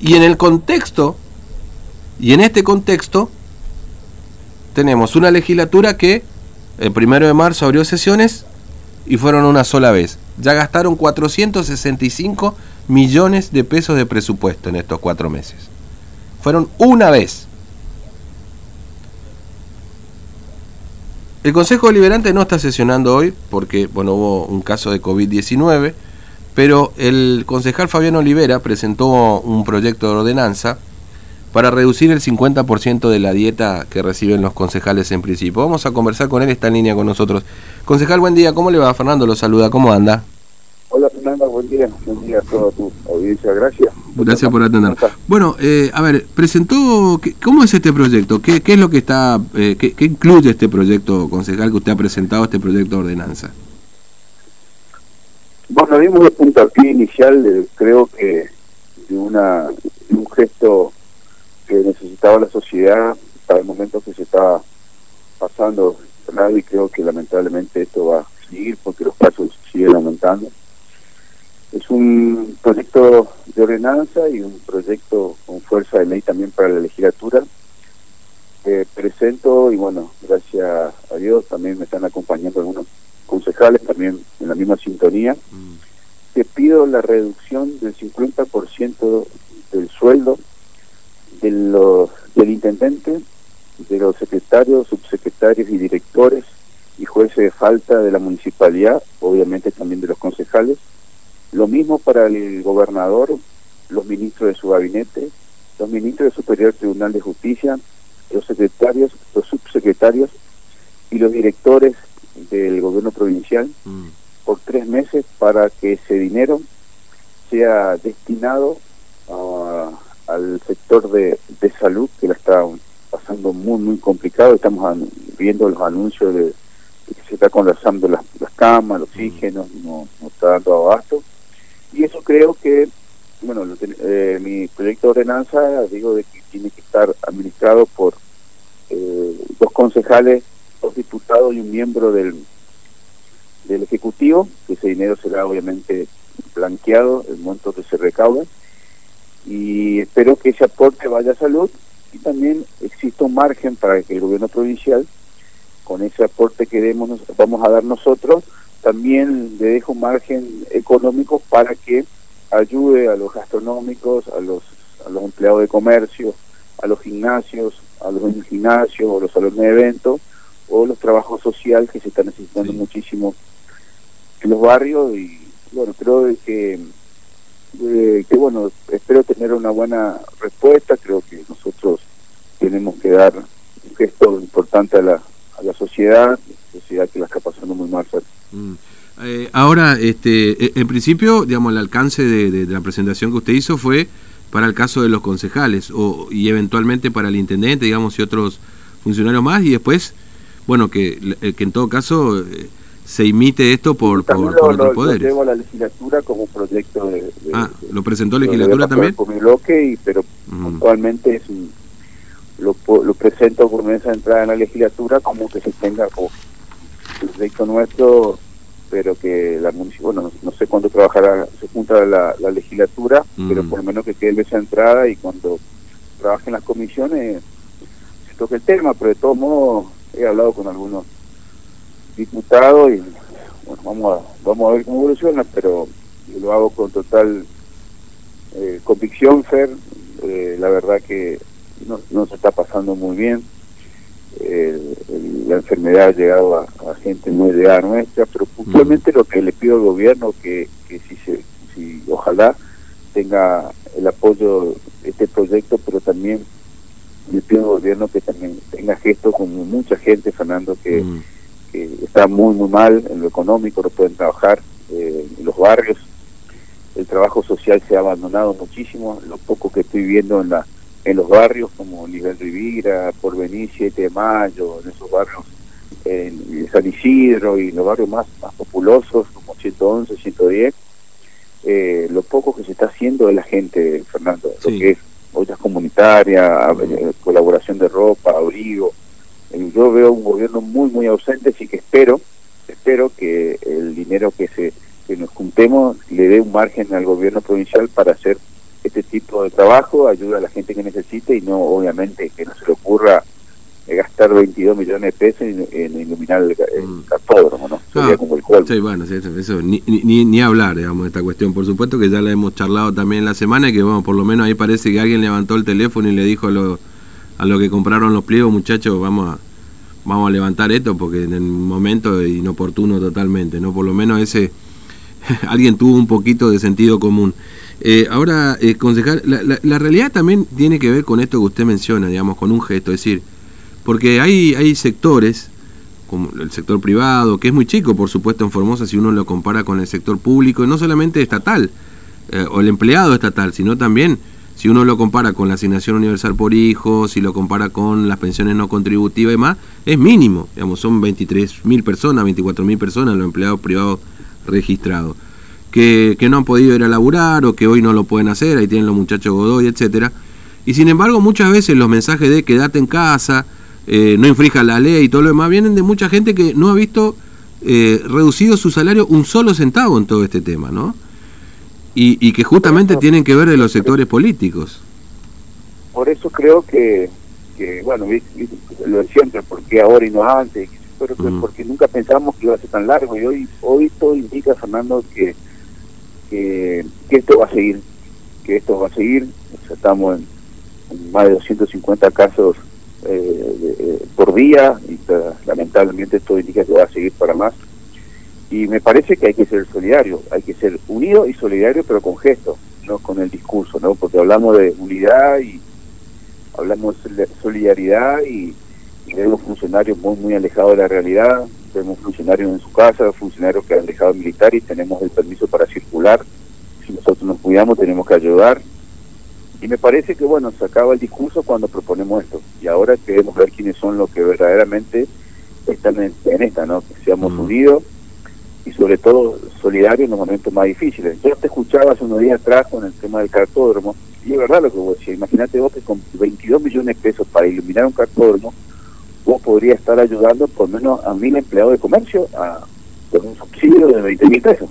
Y en el contexto, y en este contexto, tenemos una legislatura que el primero de marzo abrió sesiones y fueron una sola vez. Ya gastaron 465 millones de pesos de presupuesto en estos cuatro meses. Fueron una vez. El Consejo Deliberante no está sesionando hoy porque bueno, hubo un caso de COVID-19, pero el concejal Fabián Olivera presentó un proyecto de ordenanza para reducir el 50% de la dieta que reciben los concejales en principio. Vamos a conversar con él, está en línea con nosotros. Concejal, buen día, ¿cómo le va? Fernando lo saluda, ¿cómo anda? Hola Fernando, buen día, buen día a toda tu audiencia, gracias. Gracias por atender. Bueno, eh, a ver, presentó, ¿cómo es este proyecto? ¿Qué, qué es lo que está, eh, qué, incluye este proyecto, concejal, que usted ha presentado, este proyecto de ordenanza? Bueno, dimos el puntapié inicial, creo que de, una, un gesto que necesitaba la sociedad para el momento que se estaba pasando y creo que lamentablemente esto va a seguir porque los casos siguen aumentando. Es un proyecto de ordenanza y un proyecto con fuerza de ley también para la legislatura. presento y bueno, gracias a Dios también me están acompañando algunos concejales también en la misma sintonía. Mm. Te pido la reducción del 50% del sueldo de los, del intendente, de los secretarios, subsecretarios y directores y jueces de falta de la municipalidad, obviamente también de los concejales. Lo mismo para el gobernador, los ministros de su gabinete, los ministros del Superior Tribunal de Justicia, los secretarios, los subsecretarios y los directores del gobierno provincial mm. por tres meses para que ese dinero sea destinado a, al sector de, salud que la está pasando muy, muy complicado. Estamos viendo los anuncios de, que se está colapsando las, las camas, el oxígeno, no, no está dando abasto. Y eso creo que, bueno, eh, mi proyecto de ordenanza, digo, de que tiene que estar administrado por eh, dos concejales, dos diputados y un miembro del, del Ejecutivo, que ese dinero será obviamente blanqueado, el monto que se recauda y espero que ese aporte vaya a salud y también exista un margen para que el gobierno provincial, con ese aporte que demos, vamos a dar nosotros, también le deje un margen económico para que ayude a los gastronómicos, a los, a los empleados de comercio, a los gimnasios, a los gimnasios o los salones de eventos o los trabajos sociales que se están necesitando muchísimo en los barrios y bueno, creo que eh, que bueno, espero tener una buena respuesta, creo que nosotros tenemos que dar un gesto importante a la, a la sociedad, sociedad que la está pasando muy mal. Mm. Eh, ahora, este, e, en principio, digamos, el alcance de, la presentación que usted hizo fue para el caso de los concejales o, y eventualmente para el intendente, digamos, y otros funcionarios más, y después, bueno, que, que en todo caso... Eh, se imite esto por, por, por otros poderes. Lo la legislatura como proyecto de... ah, ¿lo presentó legislatura también? Con mi bloque, y, pero actualmente es lo, lo presento por mesa de entrada en la legislatura como que se tenga como proyecto nuestro, pero que la bueno, no, sé cuándo trabajará, se junta la, la legislatura, pero por lo menos que quede mesa de entrada y cuando trabajen las comisiones se toque el tema, pero de todos modos he hablado con algunos diputado y bueno, vamos a, vamos a ver cómo evoluciona, pero lo hago con total eh, convicción, Fer. Eh, la verdad que no, no, se está pasando muy bien. la enfermedad ha llegado a, gente muy de nuestra, pero puntualmente lo que le pido al gobierno que, que si, se, si ojalá tenga el apoyo de este proyecto, pero también le pido al gobierno que también tenga gestos como mucha gente, Fernando, que está muy, muy mal en lo económico, no pueden trabajar eh, en los barrios. El trabajo social se ha abandonado muchísimo, lo poco que estoy viendo en la en los barrios como Nivel Rivira, Porvenir, 7 de Mayo, en esos barrios, en San Isidro y los barrios más, más populosos como 111, 110, eh, lo poco que se está haciendo de la gente, Fernando, lo que es ollas comunitarias, eh, colaboración de ropa, abrigo, yo veo un gobierno muy muy ausente así que espero espero que el dinero que se que nos juntemos le dé un margen al gobierno provincial para hacer este tipo de trabajo, ayuda a la gente que necesite y no, obviamente, que no se le ocurra gastar 22 millones de pesos en, iluminar el, mm. cartódromo, ¿no? Sería ah, como el cual. Sí, bueno, eso, ni, ni, ni, hablar, digamos, de esta cuestión. Por supuesto que ya la hemos charlado también la semana y que, bueno, por lo menos ahí parece que alguien levantó el teléfono y le dijo a lo, a lo que compraron los pliegos, muchachos, vamos a, vamos a levantar esto porque en el momento inoportuno totalmente, ¿no? Por lo menos ese, alguien tuvo un poquito de sentido común. Eh, ahora, eh, concejal, la, la, la realidad también tiene que ver con esto que usted menciona, digamos, con un gesto, es decir, porque hay, hay sectores, como el sector privado, que es muy chico, por supuesto, en Formosa, si uno lo compara con el sector público, y no solamente estatal, eh, o el empleado estatal, sino también si uno lo compara con la asignación universal por hijo, si lo compara con las pensiones no contributivas y demás, es mínimo. Digamos, son 23.000 personas, 24.000 personas los empleados privados registrados. Que, que, no han podido ir a laburar o que hoy no lo pueden hacer, ahí tienen los muchachos Godoy, etcétera. Y sin embargo, muchas veces los mensajes de quédate en casa, eh, no infrija la ley y todo lo demás, vienen de mucha gente que no ha visto eh, reducido su salario un solo centavo en todo este tema, ¿no? Y, que justamente tienen que ver de los sectores políticos. Por eso creo que, bueno, lo de siempre, porque ahora y no antes, pero mm. porque nunca pensamos que iba a ser tan largo y hoy hoy todo indica, Fernando, que, que, esto va a seguir, que esto va a seguir, estamos en, en más de 250 casos eh, por día y eh, lamentablemente esto indica que va a seguir para más. Y me parece que hay que ser solidario, hay que ser unido y solidario, pero con gestos, no con el discurso, ¿no? Porque hablamos de unidad y hablamos de solidaridad y, vemos funcionarios muy, muy alejados de la realidad, vemos funcionarios en su casa, funcionarios que han dejado militar y tenemos el permiso para circular. Si nosotros nos cuidamos, tenemos que ayudar y me parece que, bueno, se acaba el discurso cuando proponemos esto. Y ahora queremos ver quiénes son los que verdaderamente están en, esta, ¿no? Que seamos mm. unidos y sobre todo solidarios en los momentos más difíciles. Yo te escuchaba hace unos días atrás con el tema del cartódromo, y es verdad lo que vos decías. Imagínate vos que con 22 millones de pesos para iluminar un cartódromo, vos podrías estar ayudando por menos a mil empleados de comercio a, con un subsidio de 20 mil pesos.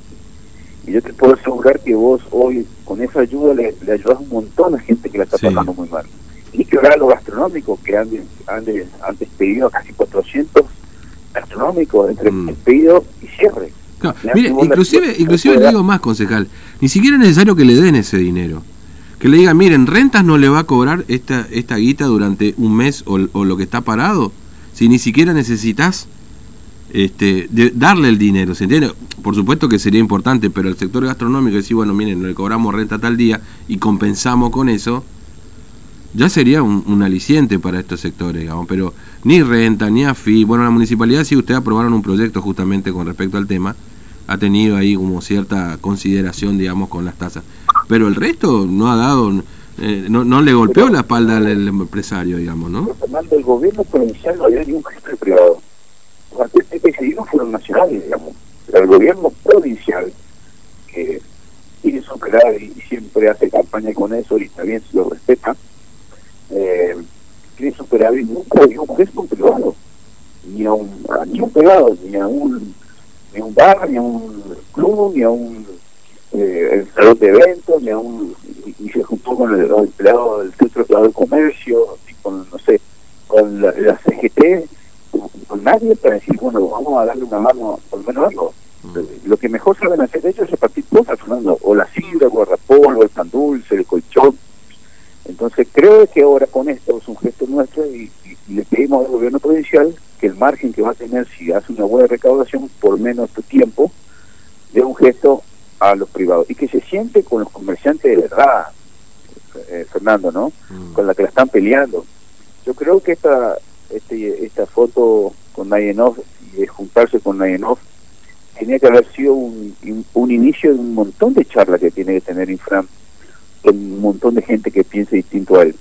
Y yo te puedo asegurar que vos hoy con esa ayuda le, ayudas a un montón a gente que la está pasando muy mal. Y que ahora lo gastronómico, que han, han, han despedido casi 400 gastronómicos entre mm. despido y cierre. mire, inclusive, inclusive le digo más, concejal, ni siquiera es necesario que le den ese dinero. Que le digan, miren, rentas no le va a cobrar esta, esta guita durante un mes o, o lo que está parado, si ni siquiera necesitas este, de darle el dinero, ¿se entiende? Por supuesto que sería importante, pero el sector gastronómico decir, bueno, miren, le cobramos renta tal día y compensamos con eso, ya sería un, aliciente para estos sectores, digamos, pero ni renta, ni AFI, bueno, la municipalidad, si ustedes aprobaron un proyecto justamente con respecto al tema, ha tenido ahí como cierta consideración, digamos, con las tasas, pero el resto no ha dado, eh, no, no le golpeó la espalda al, empresario, digamos, ¿no? el gobierno provincial no había ni un jefe privado que fueron nacionales, digamos. el gobierno provincial, que tiene su y siempre hace campaña con eso, y también se lo respeta, eh, tiene superávit nunca dio un gesto privado, ni a un, ni un privado, ni a un, ni a un bar, ni a un club, ni a un eh, salón de eventos, ni a un, y, se juntó con los empleados del centro de comercio, y con, no sé, con la, la CGT, con nadie para decir, bueno, vamos a darle una mano, por lo menos algo. Mm. Lo que mejor saben hacer ellos es repartir cosas, Fernando, o la sidra, el guardapolvo, el pan dulce, el colchón. Entonces creo que ahora con esto es un gesto nuestro y, le pedimos al gobierno provincial que el margen que va a tener si hace una buena recaudación por menos tiempo, dé un gesto a los privados y que se siente con los comerciantes de verdad, eh, Fernando, ¿no? Mm. Con la que la están peleando. Yo creo que esta este, esta foto con Nayenov y de juntarse con Nayenov tenía que haber sido un, un inicio de un montón de charlas que tiene que tener Infram con un montón de gente que piense distinto a él.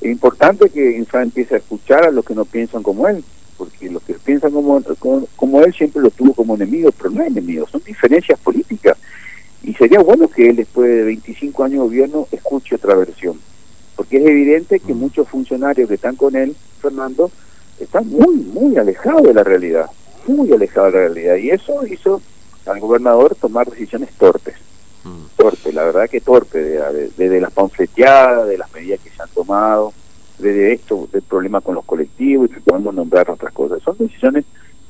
Es importante que Infram empiece a escuchar a los que no piensan como él, porque los que piensan como, como, él siempre lo tuvo como enemigos, pero no enemigos, son diferencias políticas. Y sería bueno que él, después de 25 años de gobierno, escuche otra versión. Porque es evidente que mm. muchos funcionarios que están con él, Fernando, está muy, muy alejado de la realidad, muy alejado de la realidad. Y eso hizo al gobernador tomar decisiones torpes, Mm. Torpe, la verdad que torpe, desde las panfleteadas, de las medidas que se han tomado, desde esto, del problema con los colectivos y que podemos nombrar otras cosas. Son decisiones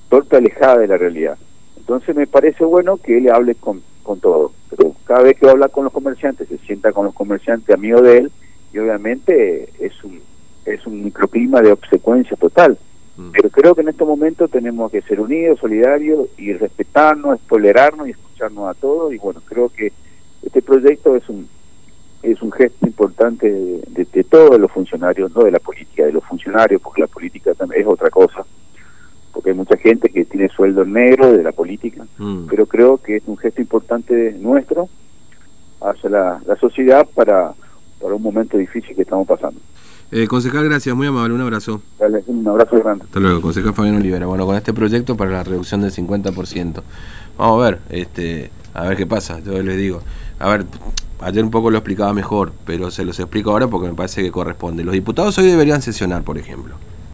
torpe alejadas de la realidad. Entonces me parece bueno que él hable con, con todo, pero cada vez que habla con los comerciantes, se sienta con los comerciantes amigo de él y obviamente es un, es un microclima de obsecuencia total. Mm. Pero creo que en estos momentos tenemos que ser unidos, solidarios y respetarnos, tolerarnos y escucharnos a todos. Y bueno, creo que este proyecto es un es un gesto importante de, todos los funcionarios, no de la política, de los funcionarios, porque la política también es otra cosa, porque hay mucha gente que tiene sueldo negro de la política, mm. pero creo que es un gesto importante nuestro hacia la, la sociedad para, para un momento difícil que estamos pasando. Eh, concejal, gracias, muy amable, un abrazo. Dale, un abrazo grande. Hasta luego, concejal Fabián Olivera. Bueno, con este proyecto para la reducción del 50%. Vamos a ver, este, a ver qué pasa, yo les digo. A ver, ayer un poco lo explicaba mejor, pero se los explico ahora porque me parece que corresponde. Los diputados hoy deberían sesionar, por ejemplo.